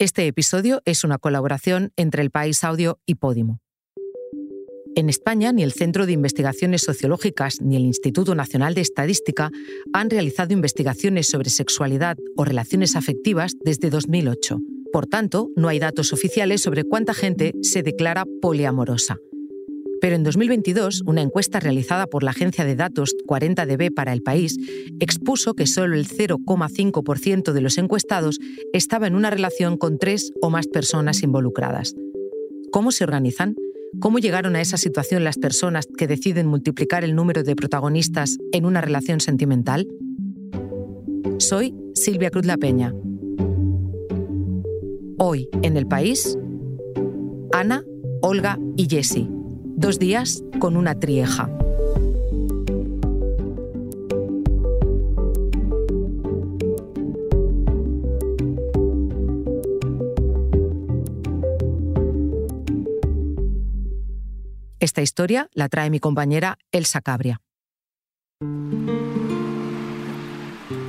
Este episodio es una colaboración entre El País Audio y Podimo. En España, ni el Centro de Investigaciones Sociológicas ni el Instituto Nacional de Estadística han realizado investigaciones sobre sexualidad o relaciones afectivas desde 2008. Por tanto, no hay datos oficiales sobre cuánta gente se declara poliamorosa. Pero en 2022, una encuesta realizada por la agencia de datos 40DB para el país expuso que solo el 0,5% de los encuestados estaba en una relación con tres o más personas involucradas. ¿Cómo se organizan? ¿Cómo llegaron a esa situación las personas que deciden multiplicar el número de protagonistas en una relación sentimental? Soy Silvia Cruz La Peña. Hoy, en el país, Ana, Olga y Jessie Dos días con una trieja. Esta historia la trae mi compañera Elsa Cabria.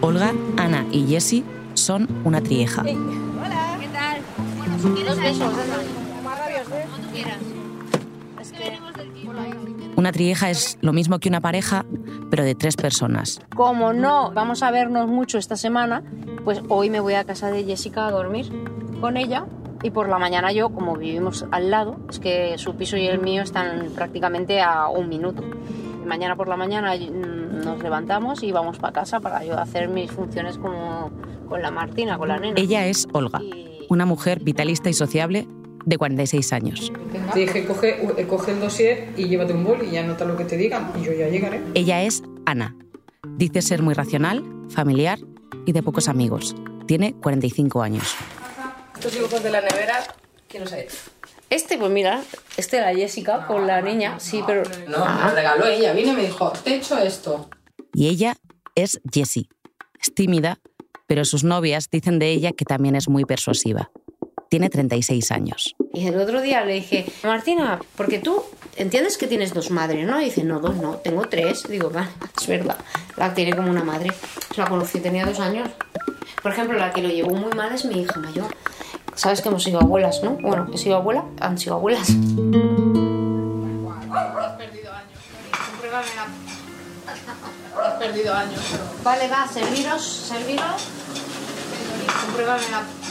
Olga, Ana y Jessie son una trieja. hola. ¿Qué tal? Bueno, Dos besos, Como tú quieras. Una trieja es lo mismo que una pareja, pero de tres personas. Como no vamos a vernos mucho esta semana, pues hoy me voy a casa de Jessica a dormir con ella y por la mañana yo, como vivimos al lado, es que su piso y el mío están prácticamente a un minuto. mañana por la mañana nos levantamos y vamos para casa para yo hacer mis funciones como con la Martina, con la nena. Ella es Olga, una mujer vitalista y sociable de 46 años. Te dije, coge, coge el dossier y llévate un bol y ya anota lo que te digan y yo ya llegaré. Ella es Ana. Dice ser muy racional, familiar y de pocos amigos. Tiene 45 años. Estos dibujos de la nevera, ¿quién los ha hecho? Este, pues mira, este era Jessica con la niña, sí, pero... No, me lo regaló ella, vino y me dijo, te he hecho esto. Y ella es Jessie. Es tímida, pero sus novias dicen de ella que también es muy persuasiva tiene 36 años. Y el otro día le dije, Martina, porque tú entiendes que tienes dos madres, ¿no? Y dice, no, dos no, tengo tres. Digo, vale, es verdad, la tiene como una madre. La conocí, tenía dos años. Por ejemplo, la que lo llevó muy mal es mi hija mayor. Sabes que hemos sido abuelas, ¿no? Bueno, he sido abuela, han sido abuelas. Has perdido años. Has perdido años. Vale, va, serviros, serviros. Compruébame la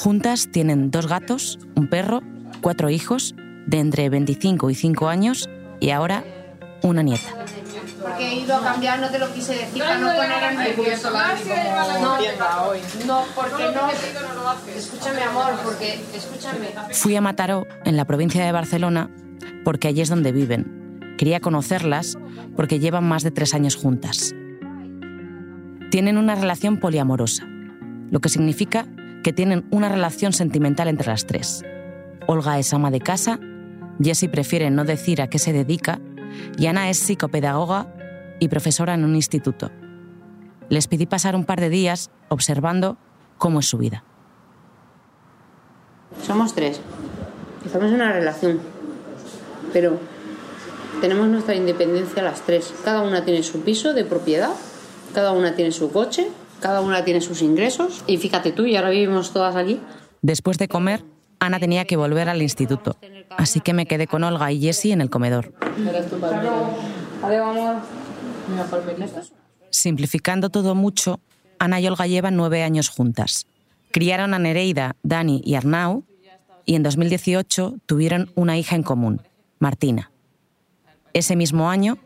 Juntas tienen dos gatos, un perro, cuatro hijos de entre 25 y 5 años y ahora una nieta. Porque he ido a cambiar, no te lo quise decir para no poner en nervioso. No, no, porque no. Escúchame, amor, porque escúchame. Fui a Mataró, en la provincia de Barcelona, porque allí es donde viven. Quería conocerlas porque llevan más de tres años juntas. Tienen una relación poliamorosa, lo que significa que tienen una relación sentimental entre las tres. Olga es ama de casa, Jessie prefiere no decir a qué se dedica y Ana es psicopedagoga y profesora en un instituto. Les pedí pasar un par de días observando cómo es su vida. Somos tres. Estamos en una relación, pero tenemos nuestra independencia las tres. Cada una tiene su piso de propiedad, cada una tiene su coche cada una tiene sus ingresos y fíjate tú, y ahora vivimos todas aquí. Después de comer, Ana tenía que volver al instituto, así que me quedé con Olga y Jessie en el comedor. Simplificando todo mucho, Ana y Olga llevan nueve años juntas. Criaron a Nereida, Dani y Arnau y en 2018 tuvieron una hija en común, Martina. Ese mismo año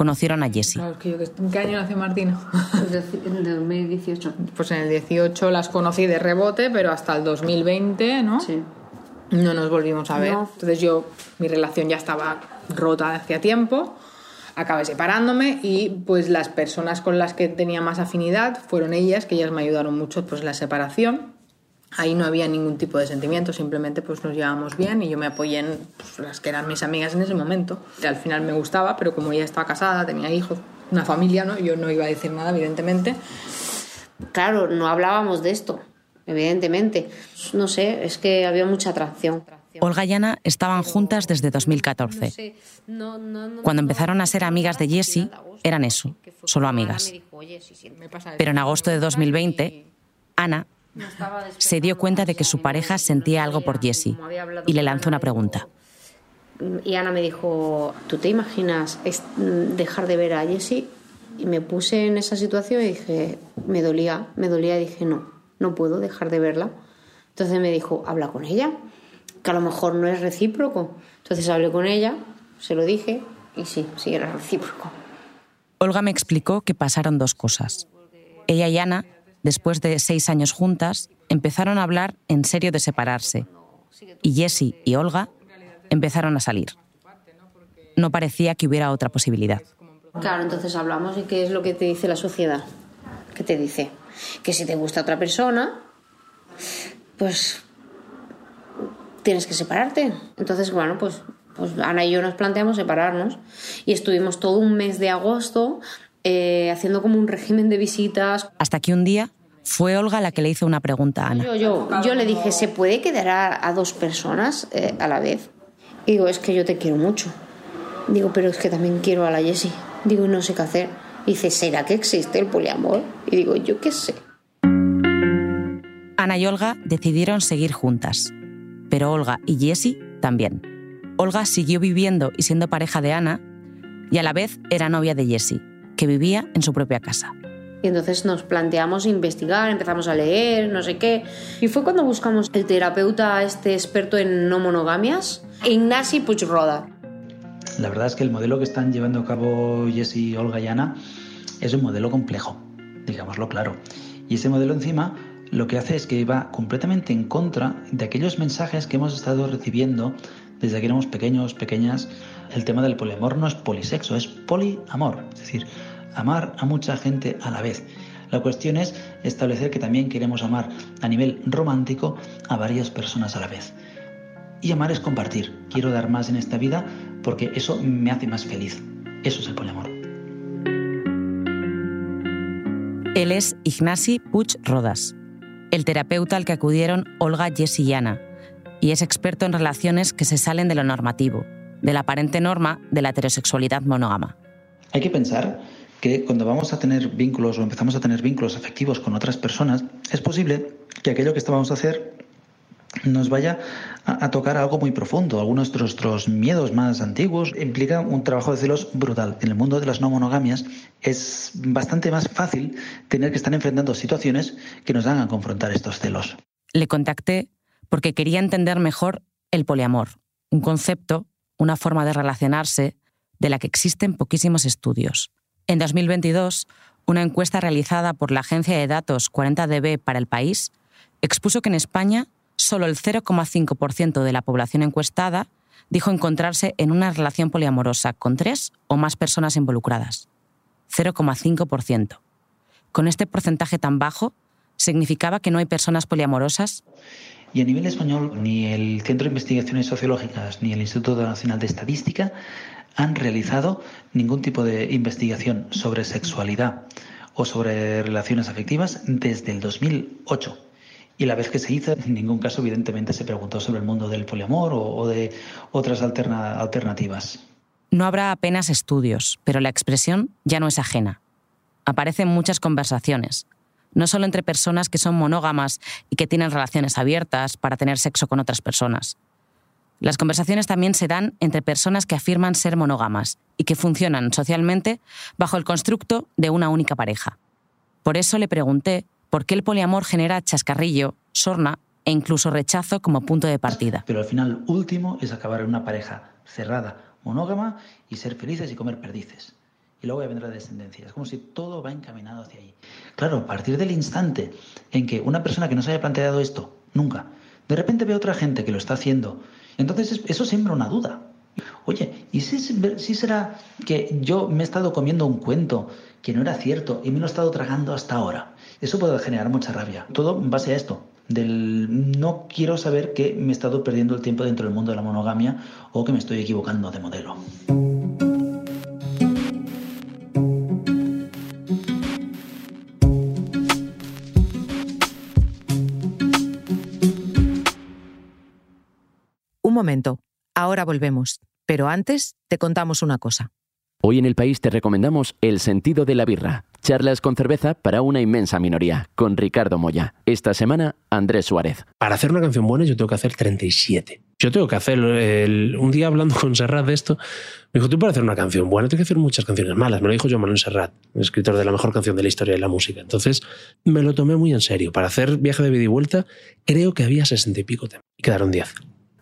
conocieron a Jessie. ¿En qué año nació Martina? En el 2018. Pues en el 18 las conocí de rebote, pero hasta el 2020, ¿no? Sí. No nos volvimos a ver. Entonces yo, mi relación ya estaba rota hacía tiempo, acabé separándome y pues las personas con las que tenía más afinidad fueron ellas, que ellas me ayudaron mucho pues la separación Ahí no había ningún tipo de sentimiento, simplemente pues nos llevábamos bien y yo me apoyé en pues, las que eran mis amigas en ese momento. Al final me gustaba, pero como ella estaba casada, tenía hijos, una familia, ¿no? Yo no iba a decir nada, evidentemente. Claro, no hablábamos de esto, evidentemente. No sé, es que había mucha atracción. Olga y Ana estaban juntas desde 2014. Cuando empezaron a ser amigas de Jessie, eran eso, solo amigas. Pero en agosto de 2020, Ana Se dio cuenta de que su pareja sentía algo por Jessie y le lanzó una pregunta. Y Ana me dijo, ¿tú te imaginas dejar de ver a Jessie? Y me puse en esa situación y dije, me dolía, me dolía y dije, no, no puedo dejar de verla. Entonces me dijo, habla con ella, que a lo mejor no es recíproco. Entonces hablé con ella, se lo dije y sí, sí era recíproco. Olga me explicó que pasaron dos cosas. Ella y Ana, después de seis años juntas, empezaron a hablar en serio de separarse. Y Jessie y Olga empezaron a salir. No parecía que hubiera otra posibilidad. Claro, entonces hablamos y qué es lo que te dice la sociedad. ¿Qué te dice? Que si te gusta otra persona, pues tienes que separarte. Entonces, bueno, pues, pues Ana y yo nos planteamos separarnos y estuvimos todo un mes de agosto eh, haciendo como un régimen de visitas. Hasta que un día fue Olga la que le hizo una pregunta a Ana. Yo, yo, yo le dije, ¿se puede quedar a, dos personas eh, a la vez? Y digo, es que yo te quiero mucho. Digo, pero es que también quiero a la Jessie. Digo, no sé qué hacer. Y dice, ¿será que existe el poliamor? Y digo, yo qué sé. Ana y Olga decidieron seguir juntas, pero Olga y Jessie también. Olga siguió viviendo y siendo pareja de Ana y a la vez era novia de Jessie, que vivía en su propia casa. Y entonces nos planteamos investigar, empezamos a leer, no sé qué. Y fue cuando buscamos el terapeuta, este experto en no monogamias, Ignasi Puigroda. La verdad es que el modelo que están llevando a cabo Jessie, Olga y Ana es un modelo complejo, digámoslo claro. Y ese modelo encima lo que hace es que va completamente en contra de aquellos mensajes que hemos estado recibiendo desde que éramos pequeños, pequeñas. El tema del poliamor no es polisexo, es poliamor, es decir, amar a mucha gente a la vez. La cuestión es establecer que también queremos amar a nivel romántico a varias personas a la vez. Y amar es compartir. Quiero dar más en esta vida porque eso me hace más feliz. Eso es el poliamor. Él es Ignasi Puig Rodas, el terapeuta al que acudieron Olga, Jess y Ana, y es experto en relaciones que se salen de lo normativo, de la aparente norma de la heterosexualidad monógama. Hay que pensar que cuando vamos a tener vínculos o empezamos a tener vínculos afectivos con otras personas, es posible que aquello que estábamos a hacer nos vaya a, tocar algo muy profundo. Algunos de nuestros miedos más antiguos implica un trabajo de celos brutal. En el mundo de las no monogamias es bastante más fácil tener que estar enfrentando situaciones que nos hagan confrontar estos celos. Le contacté porque quería entender mejor el poliamor, un concepto, una forma de relacionarse de la que existen poquísimos estudios. En 2022, una encuesta realizada por la agencia de datos 40DB para el país expuso que en España solo el 0,5% de la población encuestada dijo encontrarse en una relación poliamorosa con tres o más personas involucradas. 0,5%. Con este porcentaje tan bajo, ¿significaba que no hay personas poliamorosas? Y a nivel español, ni el Centro de Investigaciones Sociológicas ni el Instituto Nacional de Estadística han realizado ningún tipo de investigación sobre sexualidad o sobre relaciones afectivas desde el 2008. Y la vez que se hizo, en ningún caso, evidentemente, se preguntó sobre el mundo del poliamor o, de otras alternativas. No habrá apenas estudios, pero la expresión ya no es ajena. Aparece en muchas conversaciones, no solo entre personas que son monógamas y que tienen relaciones abiertas para tener sexo con otras personas. Las conversaciones también se dan entre personas que afirman ser monógamas y que funcionan socialmente bajo el constructo de una única pareja. Por eso le pregunté por qué el poliamor genera chascarrillo, sorna e incluso rechazo como punto de partida. Pero al final último es acabar en una pareja cerrada, monógama y ser felices y comer perdices. Y luego ya vendrá la descendencia. Es como si todo va encaminado hacia ahí. Claro, a partir del instante en que una persona que no se haya planteado esto, nunca, de repente ve a otra gente que lo está haciendo, entonces eso siembra una duda. Oye, ¿y si, si será que yo me he estado comiendo un cuento que no era cierto y me lo he estado tragando hasta ahora? Eso puede generar mucha rabia. Todo en base a esto, del no quiero saber que me he estado perdiendo el tiempo dentro del mundo de la monogamia o que me estoy equivocando de modelo. Momento, ahora volvemos, pero antes te contamos una cosa. Hoy en el país te recomendamos El sentido de la birra. Charlas con cerveza para una inmensa minoría, con Ricardo Moya. Esta semana, Andrés Suárez. Para hacer una canción buena yo tengo que hacer 37. Yo tengo que hacer, un día hablando con Serrat de esto, me dijo, tú para hacer una canción buena tienes que hacer muchas canciones malas. Me lo dijo yo Manuel Serrat, el escritor de la mejor canción de la historia de la música. Entonces me lo tomé muy en serio. Para hacer viaje de vida y vuelta, creo que había 60 y pico temas. Y quedaron 10.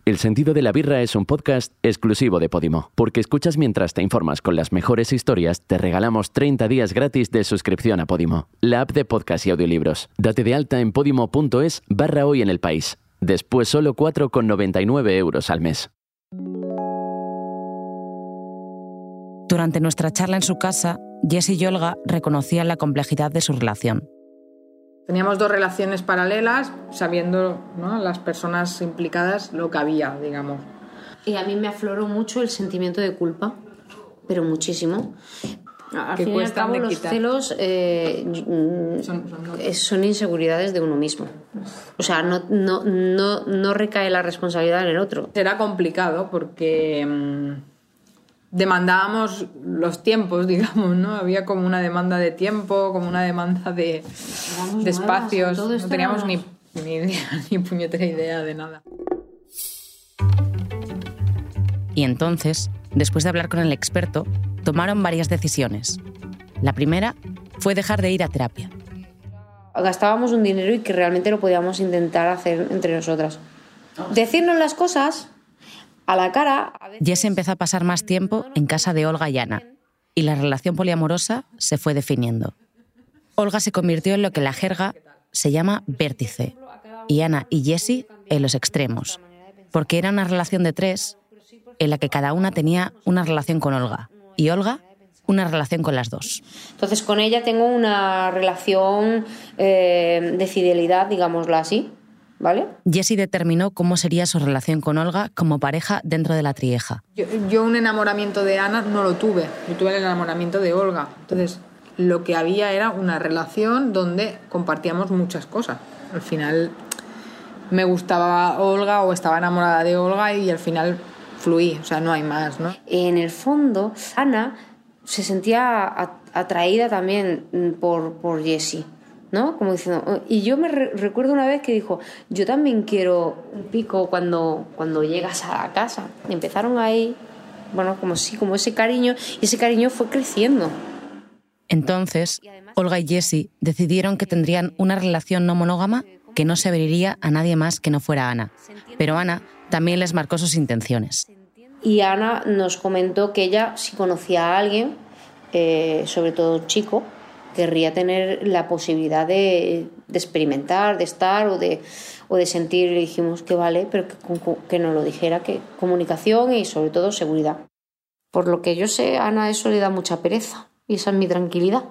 El sentido de la birra es un podcast exclusivo de Podimo, porque escuchas mientras te informas con las mejores historias, te regalamos 30 días gratis de suscripción a Podimo, la app de podcast y audiolibros. Date de alta en podimo.es barra hoy en el país. Después solo 4,99 euros al mes. Durante nuestra charla en su casa, Jess y Olga reconocían la complejidad de su relación. Teníamos dos relaciones paralelas, sabiendo las personas implicadas lo que había, digamos. Y a mí me afloró mucho el sentimiento de culpa, pero muchísimo. Al fin y al cabo, los celos eh, son, inseguridades de uno mismo. O sea, no, no, no, no recae la responsabilidad en el otro. Era complicado porque mm, demandábamos los tiempos, digamos, ¿no? Había como una demanda de tiempo, como una demanda de, de espacios. No teníamos ni, ni, idea, ni puñetera idea de nada. Y entonces, después de hablar con el experto, tomaron varias decisiones. La primera fue dejar de ir a terapia. Gastábamos un dinero y que realmente lo podíamos intentar hacer entre nosotras. Decirnos las cosas a la cara. Jess empezó a pasar más tiempo en casa de Olga y Ana, y la relación poliamorosa se fue definiendo. Olga se convirtió en lo que la jerga se llama vértice, y Ana y Jessie en los extremos, porque era una relación de tres en la que cada una tenía una relación con Olga, y Olga una relación con las dos. Entonces con ella tengo una relación eh, de fidelidad, digámoslo así, ¿vale? Jessie determinó cómo sería su relación con Olga como pareja dentro de la trieja. Yo, un enamoramiento de Ana no lo tuve, yo tuve el enamoramiento de Olga. Entonces, lo que había era una relación donde compartíamos muchas cosas. Al final me gustaba Olga o estaba enamorada de Olga y al final fluí, o sea, no hay más, ¿no? En el fondo, Ana se sentía atraída también por, por Jessie ¿no? Como diciendo, oh", y yo me recuerdo una vez que dijo, yo también quiero un pico cuando, cuando llegas a la casa. Y empezaron ahí, bueno, como sí, como ese cariño, y ese cariño fue creciendo. Entonces, Olga y Jessie decidieron que tendrían una relación no monógama que no se abriría a nadie más que no fuera Ana. Pero Ana también les marcó sus intenciones. Y Ana nos comentó que ella, si conocía a alguien, eh, sobre todo un chico, querría tener la posibilidad de, experimentar, de estar o de, o de sentir, le dijimos que vale, pero que, que nos lo dijera, que comunicación y sobre todo seguridad. Por lo que yo sé, Ana eso le da mucha pereza y esa es mi tranquilidad.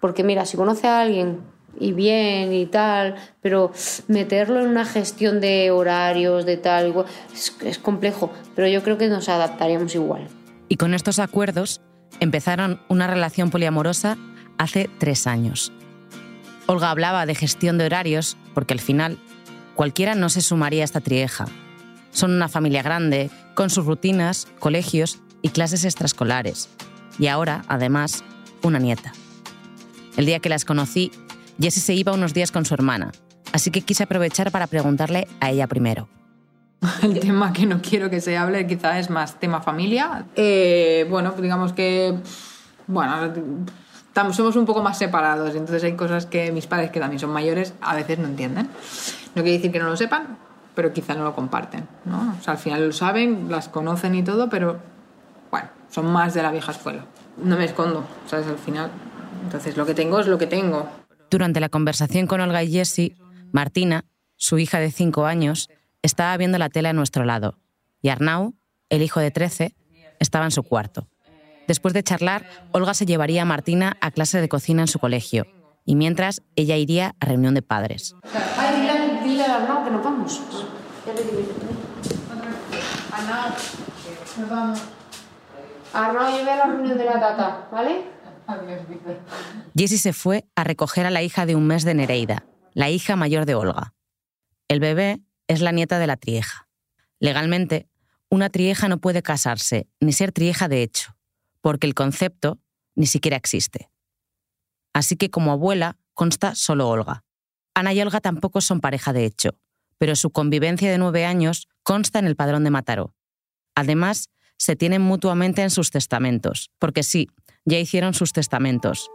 Porque mira, si conoce a alguien y bien y tal, pero meterlo en una gestión de horarios, de tal, es, es complejo, pero yo creo que nos adaptaríamos igual. Y con estos acuerdos empezaron una relación poliamorosa hace tres años. Olga hablaba de gestión de horarios porque al final cualquiera no se sumaría a esta trieja. Son una familia grande, con sus rutinas, colegios y clases extraescolares. Y ahora, además, una nieta. El día que las conocí, Jessie se iba unos días con su hermana, así que quise aprovechar para preguntarle a ella primero. El tema que no quiero que se hable quizá es más tema familia. Eh, bueno, digamos que, bueno, somos un poco más separados, entonces hay cosas que mis padres, que también son mayores, a veces no entienden. No quiere decir que no lo sepan, pero quizá no lo comparten, ¿no? O sea, al final lo saben, las conocen y todo, pero bueno, son más de la vieja escuela. No me escondo, ¿sabes? Al final. Entonces lo que tengo es lo que tengo. Durante la conversación con Olga y Jessie, Martina, su hija de 5 años, estaba viendo la tele a nuestro lado y Arnau, el hijo de 13, estaba en su cuarto. Después de charlar, Olga se llevaría a Martina a clase de cocina en su colegio y mientras ella iría a reunión de padres. Ay, dile, a Arnau que nos vamos. nos vamos. Arnau, lleve a la reunión de la tata, ¿vale? Jessie se fue a recoger a la hija de un mes de Nereida, la hija mayor de Olga. El bebé es la nieta de la trieja. Legalmente, una trieja no puede casarse ni ser trieja de hecho porque el concepto ni siquiera existe. Así que como abuela consta solo Olga. Ana y Olga tampoco son pareja de hecho, pero su convivencia de nueve años consta en el padrón de Mataró. Además, se tienen mutuamente en sus testamentos, porque sí, ya hicieron sus testamentos.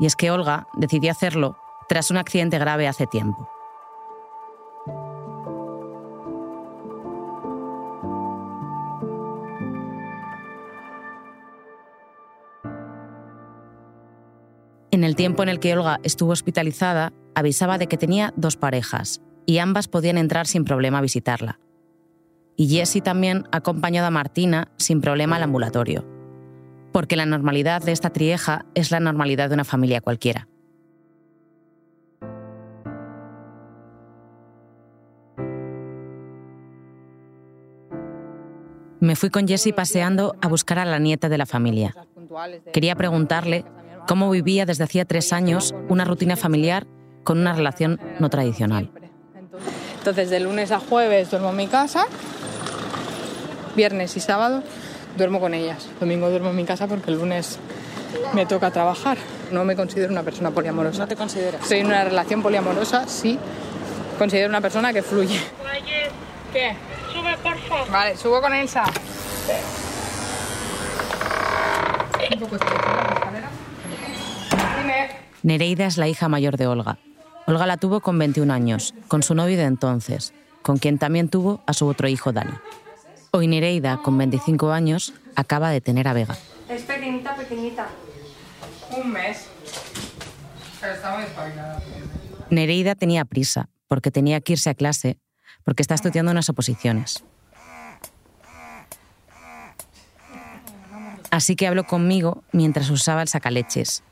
Y es que Olga decidió hacerlo tras un accidente grave hace tiempo. En el tiempo en el que Olga estuvo hospitalizada, avisaba de que tenía dos parejas y ambas podían entrar sin problema a visitarla. Y Jessie también ha acompañado a Martina sin problema al ambulatorio, porque la normalidad de esta trieja es la normalidad de una familia cualquiera. Me fui con Jessie paseando a buscar a la nieta de la familia. Quería preguntarle cómo vivía desde hacía tres años una rutina familiar con una relación no tradicional. Entonces, de lunes a jueves duermo en mi casa, viernes y sábado duermo con ellas. Domingo duermo en mi casa porque el lunes me toca trabajar. No me considero una persona poliamorosa. ¿No te consideras? En una relación poliamorosa, sí. Considero una persona que fluye. ¿Qué? Sube, por favor. Vale, subo con Elsa. Un poco Nereida es la hija mayor de Olga. Olga la tuvo con 21 años, con su novio de entonces, con quien también tuvo a su otro hijo Dani. Hoy Nereida, con 25 años, acaba de tener a Vega. Es pequeñita, pequeñita. Un mes. Pero está muy espabilada. Nereida tenía prisa, porque tenía que irse a clase, porque está estudiando unas oposiciones. Así que habló conmigo mientras usaba el sacaleches.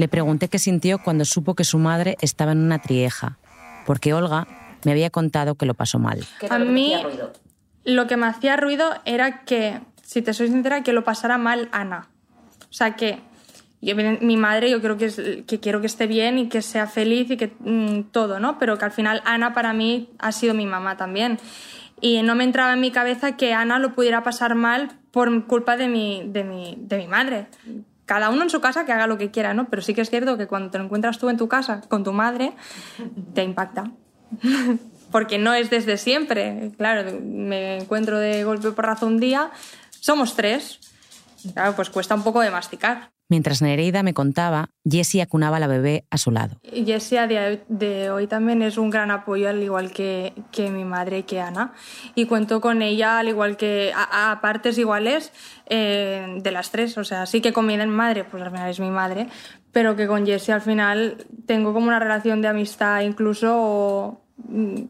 Le pregunté qué sintió cuando supo que su madre estaba en una trieja, porque Olga me había contado que lo pasó mal. A mí lo que me hacía ruido era que, si te soy sincera, que lo pasara mal Ana. O sea que yo, mi madre yo creo que, es, que quiero que esté bien y que sea feliz y que mm, todo, ¿no? Pero que al final Ana para mí ha sido mi mamá también. Y no me entraba en mi cabeza que Ana lo pudiera pasar mal por culpa de mi, de mi, de mi madre cada uno en su casa que haga lo que quiera, ¿no? Pero sí que es cierto que cuando te lo encuentras tú en tu casa con tu madre, te impacta. Porque no es desde siempre. Claro, me encuentro de golpe por razón un día, somos tres. Claro, pues cuesta un poco de masticar. Mientras Nereida me contaba, Jessie acunaba a la bebé a su lado. Jessie de hoy también es un gran apoyo, al igual que, que mi madre que Ana. Y cuento con ella, al igual que a, partes iguales eh, de las tres. O sea, sí que con mi madre, pues al final es mi madre, pero que con Jessie al final tengo como una relación de amistad incluso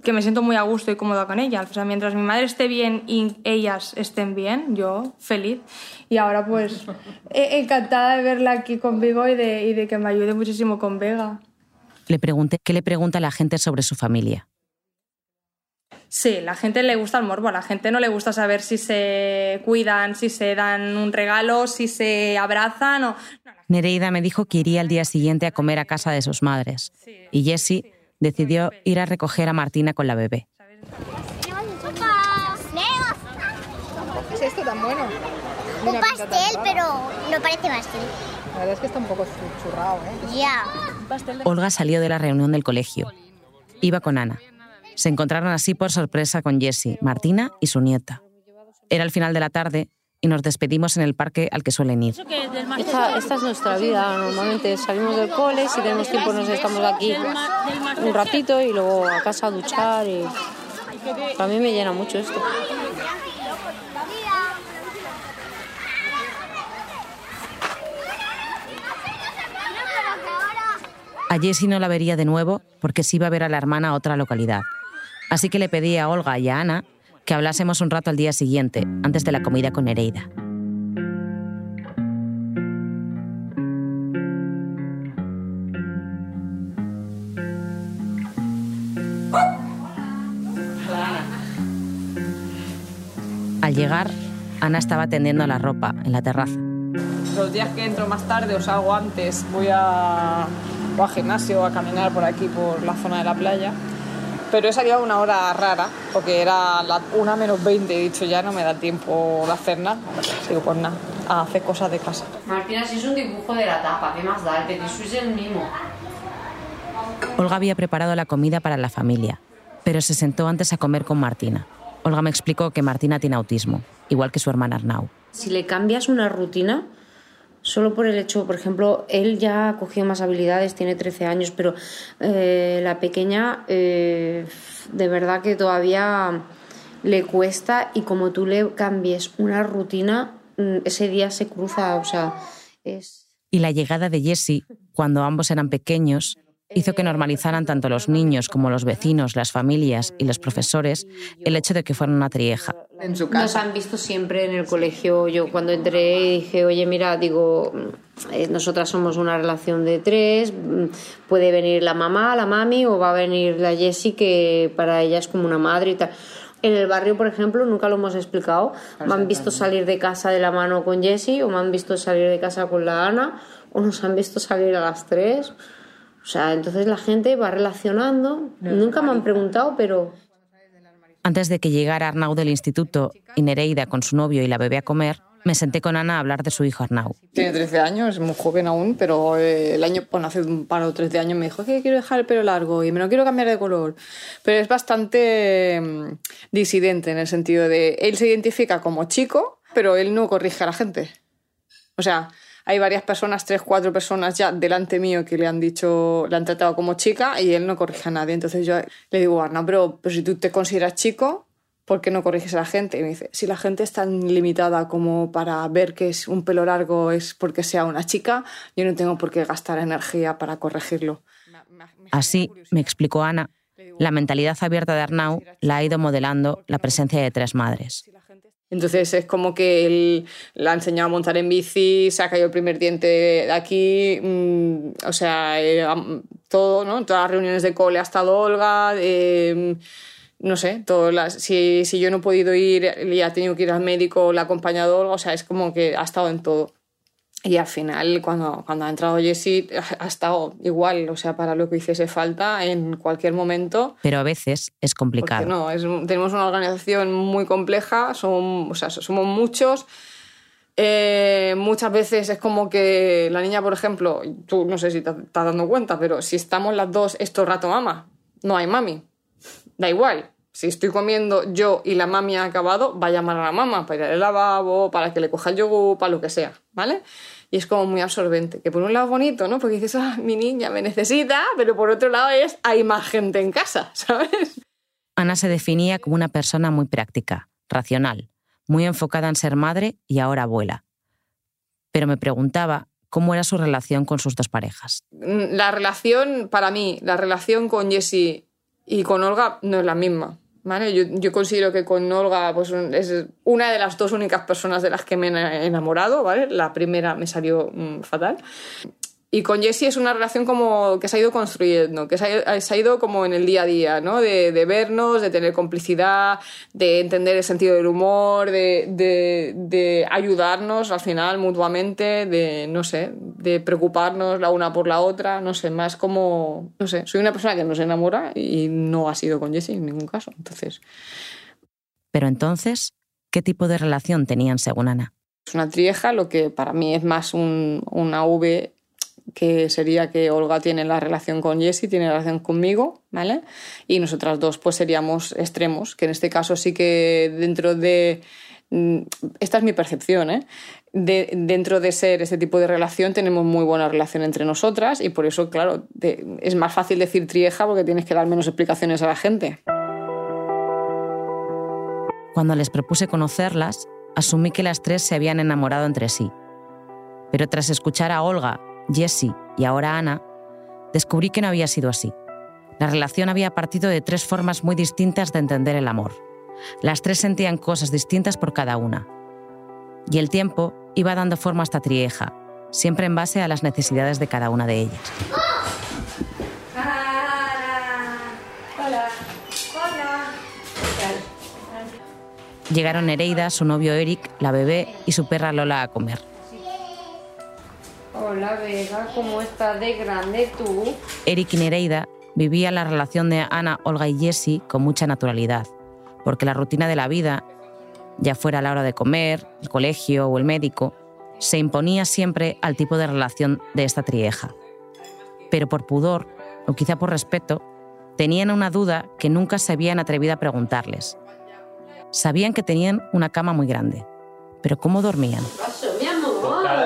que me siento muy a gusto y cómoda con ella. O sea, mientras mi madre esté bien y ellas estén bien, yo feliz. Y ahora pues encantada de verla aquí conmigo y de, y de que me ayude muchísimo con Vega. Le pregunté qué le pregunta a la gente sobre su familia. Sí, la gente le gusta el morbo, a la gente no le gusta saber si se cuidan, si se dan un regalo, si se abrazan o... Nereida me dijo que iría al día siguiente a comer a casa de sus madres. Y Jessie decidió ir a recoger a Martina con la bebé. ¿Qué es esto tan bueno? Un pastel, pero no parece pastel. La verdad es que está un poco churrado, ¿eh? Ya. Olga salió de la reunión del colegio. Iba con Ana. Se encontraron así por sorpresa con Jessie, Martina y su nieta. Era el final de la tarde y nos despedimos en el parque al que suelen ir. Esta, esta, es nuestra vida. Normalmente salimos del cole, si tenemos tiempo nos estamos aquí un ratito y luego a casa a duchar. Y... A mí me llena mucho esto. A Jessie no la vería de nuevo porque se iba a ver a la hermana a otra localidad. Así que le pedí a Olga y a Ana que hablásemos un rato al día siguiente, antes de la comida con Nereida. Al llegar, Ana estaba tendiendo la ropa en la terraza. Los días que entro más tarde o salgo antes, voy a, a gimnasio, a caminar por aquí, por la zona de la playa. Pero he salido a una hora rara, porque era la una menos 20, he dicho ya no me da tiempo de hacer nada. Digo, pues nada, a hacer cosas de casa. Martina, si es un dibujo de la tapa, ¿qué más da? El petit es el mismo. Olga había preparado la comida para la familia, pero se sentó antes a comer con Martina. Olga me explicó que Martina tiene autismo, igual que su hermana Arnau. Si le cambias una rutina, solo por el hecho, por ejemplo, él ya ha cogido más habilidades, tiene 13 años, pero eh, la pequeña eh, de verdad que todavía le cuesta y como tú le cambies una rutina, mm, ese día se cruza, o sea, es... Y la llegada de Jesse, cuando ambos eran pequeños, hizo que normalizaran tanto los niños como los vecinos, las familias y los profesores el hecho de que fueran una trieja. En su casa. Nos han visto siempre en el colegio. Yo cuando entré dije, oye, mira, digo, eh, nosotras somos una relación de tres, puede venir la mamá, la mami o va a venir la Jessie que para ella es como una madre y tal. En el barrio, por ejemplo, nunca lo hemos explicado. Me han visto salir de casa de la mano con Jessie o me han visto salir de casa con la Ana o nos han visto salir a las tres. O sea, entonces la gente va relacionando. Nunca me han preguntado, pero... Antes de que llegara Arnau del instituto y Nereida con su novio y la bebé a comer, me senté con Ana a hablar de su hijo Arnau. Tiene 13 años, es muy joven aún, pero eh, el año, bueno, hace un par o tres de años me dijo que quiero dejar el pelo largo y me lo quiero cambiar de color. Pero es bastante mm, disidente en el sentido de él se identifica como chico, pero él no corrige a la gente. O sea, hay varias personas, tres, cuatro personas ya delante mío que le han dicho, le han tratado como chica y él no corrige a nadie. Entonces yo le digo, no, pero, pero si tú te consideras chico, ¿por qué no corriges a la gente? Y me dice, si la gente es tan limitada como para ver que es un pelo largo es porque sea una chica, yo no tengo por qué gastar energía para corregirlo. Así, me explicó Ana, la mentalidad abierta de Arnau la ha ido modelando la presencia de tres madres. Entonces es como que él la ha enseñado a montar en bici, se ha caído el primer diente de aquí, mm, o sea, eh, todo, ¿no? Todas las reuniones de cole ha estado Olga, eh, no sé, todas las, si, si, yo no he podido ir y ha tenido que ir al médico, la ha acompañado Olga, o sea, es como que ha estado en todo. Y al final, cuando, cuando ha entrado Jessie, ha estado igual, o sea, para lo que hiciese falta en cualquier momento. Pero a veces es complicado. no, es, tenemos una organización muy compleja, son, o sea, somos muchos. Eh, muchas veces es como que la niña, por ejemplo, tú no sé si te estás dando cuenta, pero si estamos las dos esto rato mama, no hay mami. Da igual. Si estoy comiendo yo y la mami ha acabado, va a llamar a la mamá para ir al lavabo, para que le coja el yogur, para lo que sea, ¿vale? Y es como muy absorbente. Que por un lado es bonito, ¿no? Porque dices, ah, mi niña me necesita, pero por otro lado es, hay más gente en casa, ¿sabes? Ana se definía como una persona muy práctica, racional, muy enfocada en ser madre y ahora abuela. Pero me preguntaba cómo era su relación con sus dos parejas. La relación, para mí, la relación con Jessie y con Olga no es la misma. ¿Vale? Yo, yo, considero que con Olga pues, es una de las dos únicas personas de las que me he enamorado, ¿vale? La primera me salió mm, fatal. Y con Jessie es una relación como que se ha ido construyendo, que se ha, ido como en el día a día, ¿no? De, de, vernos, de tener complicidad, de entender el sentido del humor, de, de, de, ayudarnos al final mutuamente, de, no sé, de preocuparnos la una por la otra, no sé, más como, no sé, soy una persona que no se enamora y no ha sido con Jessie en ningún caso, entonces. Pero entonces, ¿qué tipo de relación tenían según Ana? Es una trieja, lo que para mí es más un, una V que sería que Olga tiene la relación con Jessie, tiene la relación conmigo, ¿vale? Y nosotras dos pues seríamos extremos, que en este caso sí que dentro de... Mm, esta es mi percepción, ¿eh? De, dentro de ser este tipo de relación tenemos muy buena relación entre nosotras y por eso, claro, es más fácil decir trieja porque tienes que dar menos explicaciones a la gente. Cuando les propuse conocerlas, asumí que las tres se habían enamorado entre sí. Pero tras escuchar a Olga Jessie y ahora Ana, descubrí que no había sido así. La relación había partido de tres formas muy distintas de entender el amor. Las tres sentían cosas distintas por cada una. Y el tiempo iba dando forma a esta trieja, siempre en base a las necesidades de cada una de ellas. Llegaron Nereida, su novio Eric, la bebé y su perra Lola a comer. Hola Vega, ¿cómo estás de grande tú? Eric y Nereida vivían la relación de Ana, Olga y Jessie con mucha naturalidad, porque la rutina de la vida, ya fuera la hora de comer, el colegio o el médico, se imponía siempre al tipo de relación de esta trieja. Pero por pudor, o quizá por respeto, tenían una duda que nunca se habían atrevido a preguntarles. Sabían que tenían una cama muy grande, pero ¿cómo dormían?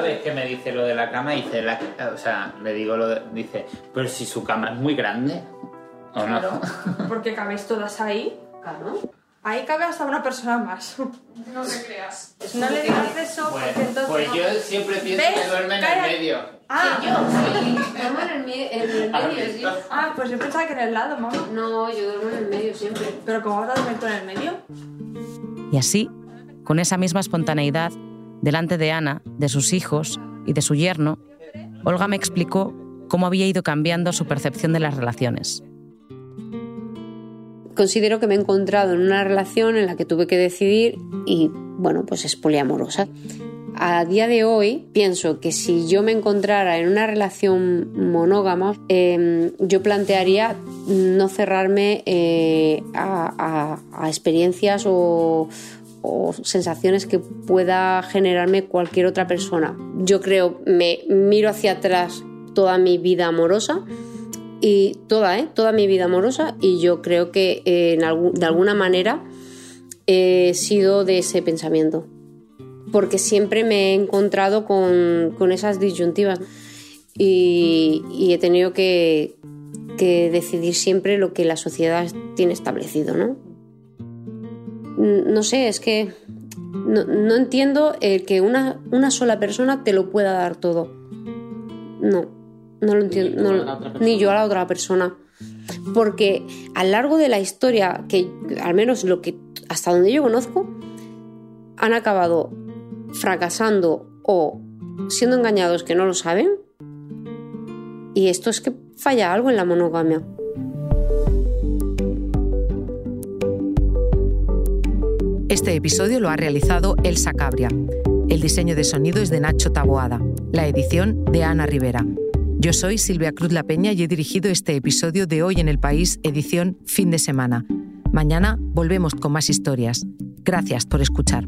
Vez que me dice lo de la cama, dice, o sea, le digo lo de, dice, pero si su cama es muy grande, ¿o no? porque cabéis todas ahí. Claro. Ahí cabe hasta una persona más. No te creas. No le digas eso pues, porque entonces... Pues yo siempre pienso que duerme en el medio. Ah, yo duermo en el, medio, sí. Ah, pues yo pensaba que en el lado, mamá. No, yo duermo en el medio siempre. ¿Pero cómo vas a dormir tú en el medio? Y así, con esa misma espontaneidad, delante de Ana, de sus hijos y de su yerno, Olga me explicó cómo había ido cambiando su percepción de las relaciones considero que me he encontrado en una relación en la que tuve que decidir y, bueno, pues es poliamorosa. A día de hoy pienso que si yo me encontrara en una relación monógama, em, yo plantearía no cerrarme eh, a, experiencias o, o sensaciones que pueda generarme cualquier otra persona. Yo creo, me miro hacia atrás toda mi vida amorosa y toda, ¿eh? toda mi vida amorosa y yo creo que eh, de alguna manera he sido de ese pensamiento porque siempre me he encontrado con, esas disyuntivas y, he tenido que, decidir siempre lo que la sociedad tiene establecido, ¿no? No sé, es que no, entiendo el que una, una sola persona te lo pueda dar todo. No. No lo entiendo. Ni, yo a la otra persona. Porque a lo largo de la historia, que al menos lo que hasta donde yo conozco, han acabado fracasando o siendo engañados que no lo saben. Y esto es que falla algo en la monogamia. Este episodio lo ha realizado Elsa Cabria. El diseño de sonido es de Nacho Taboada. La edición de Ana Rivera. Yo soy Silvia Cruz La Peña y he dirigido este episodio de Hoy en el País, edición fin de semana. Mañana volvemos con más historias. Gracias por escuchar.